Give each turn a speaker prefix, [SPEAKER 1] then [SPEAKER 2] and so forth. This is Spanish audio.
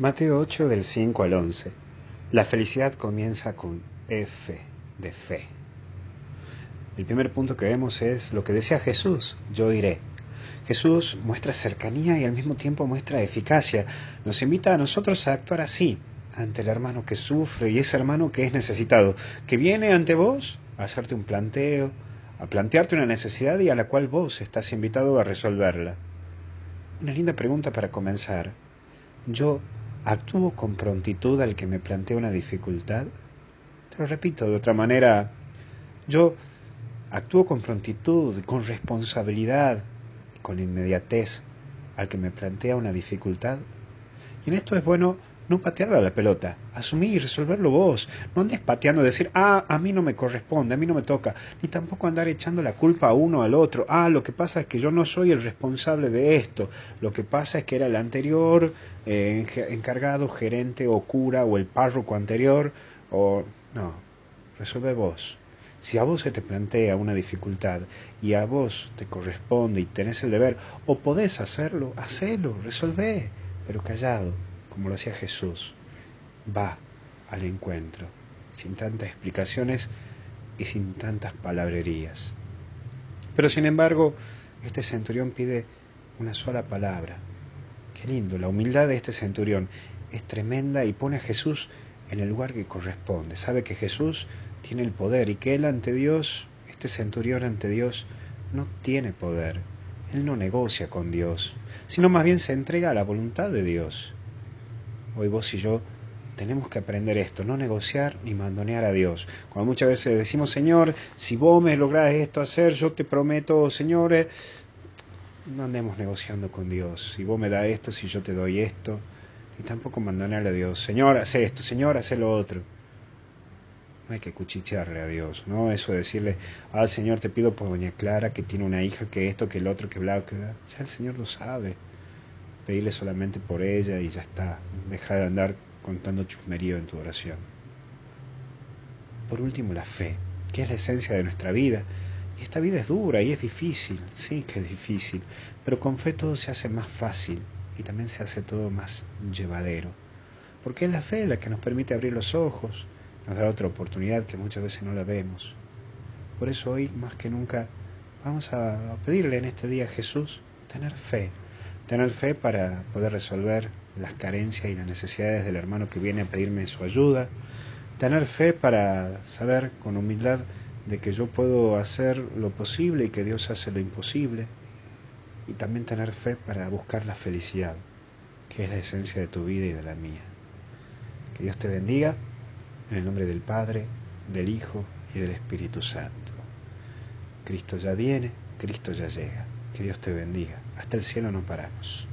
[SPEAKER 1] Mateo 8 del 5 al 11. La felicidad comienza con F de fe. El primer punto que vemos es lo que decía Jesús, yo iré. Jesús muestra cercanía y al mismo tiempo muestra eficacia. Nos invita a nosotros a actuar así ante el hermano que sufre y ese hermano que es necesitado, que viene ante vos a hacerte un planteo, a plantearte una necesidad y a la cual vos estás invitado a resolverla. Una linda pregunta para comenzar. ¿Yo ¿Actúo con prontitud al que me plantea una dificultad? Te lo repito de otra manera. Yo actúo con prontitud, con responsabilidad, con inmediatez al que me plantea una dificultad. Y en esto es bueno no patearle a la pelota, asumir y resolverlo vos. No andes pateando decir, ah, a mí no me corresponde, a mí no me toca, ni tampoco andar echando la culpa a uno al otro. Ah, lo que pasa es que yo no soy el responsable de esto, lo que pasa es que era el anterior eh, encargado, gerente o cura o el párroco anterior, o no, resuelve vos. Si a vos se te plantea una dificultad y a vos te corresponde y tenés el deber, o podés hacerlo, hacelo, resolvé, pero callado, como lo hacía Jesús, va al encuentro, sin tantas explicaciones y sin tantas palabrerías. Pero sin embargo, este centurión pide una sola palabra. Qué lindo, la humildad de este centurión es tremenda y pone a Jesús en el lugar que corresponde. Sabe que Jesús tiene el poder y que él ante Dios, este centurión ante Dios, no tiene poder. Él no negocia con Dios, sino más bien se entrega a la voluntad de Dios. Hoy vos y yo tenemos que aprender esto, no negociar ni mandonear a Dios. Cuando muchas veces decimos, Señor, si vos me lográs esto hacer, yo te prometo, señores, no andemos negociando con Dios. Si vos me das esto, si yo te doy esto, y tampoco mandonear a Dios, Señor, hace esto, Señor, hace lo otro. No hay que cuchichearle a Dios, ¿no? Eso de decirle, al Señor, te pido por doña Clara, que tiene una hija, que esto, que el otro, que bla, que bla. Ya el Señor lo sabe pedirle solamente por ella y ya está. Deja de andar contando chusmerío en tu oración. Por último, la fe, que es la esencia de nuestra vida. Y esta vida es dura y es difícil, sí que es difícil, pero con fe todo se hace más fácil y también se hace todo más llevadero. Porque es la fe la que nos permite abrir los ojos, nos da otra oportunidad que muchas veces no la vemos. Por eso hoy más que nunca vamos a pedirle en este día a Jesús tener fe, Tener fe para poder resolver las carencias y las necesidades del hermano que viene a pedirme su ayuda. Tener fe para saber con humildad de que yo puedo hacer lo posible y que Dios hace lo imposible. Y también tener fe para buscar la felicidad, que es la esencia de tu vida y de la mía. Que Dios te bendiga en el nombre del Padre, del Hijo y del Espíritu Santo. Cristo ya viene, Cristo ya llega. Que Dios te bendiga. Hasta el cielo no paramos.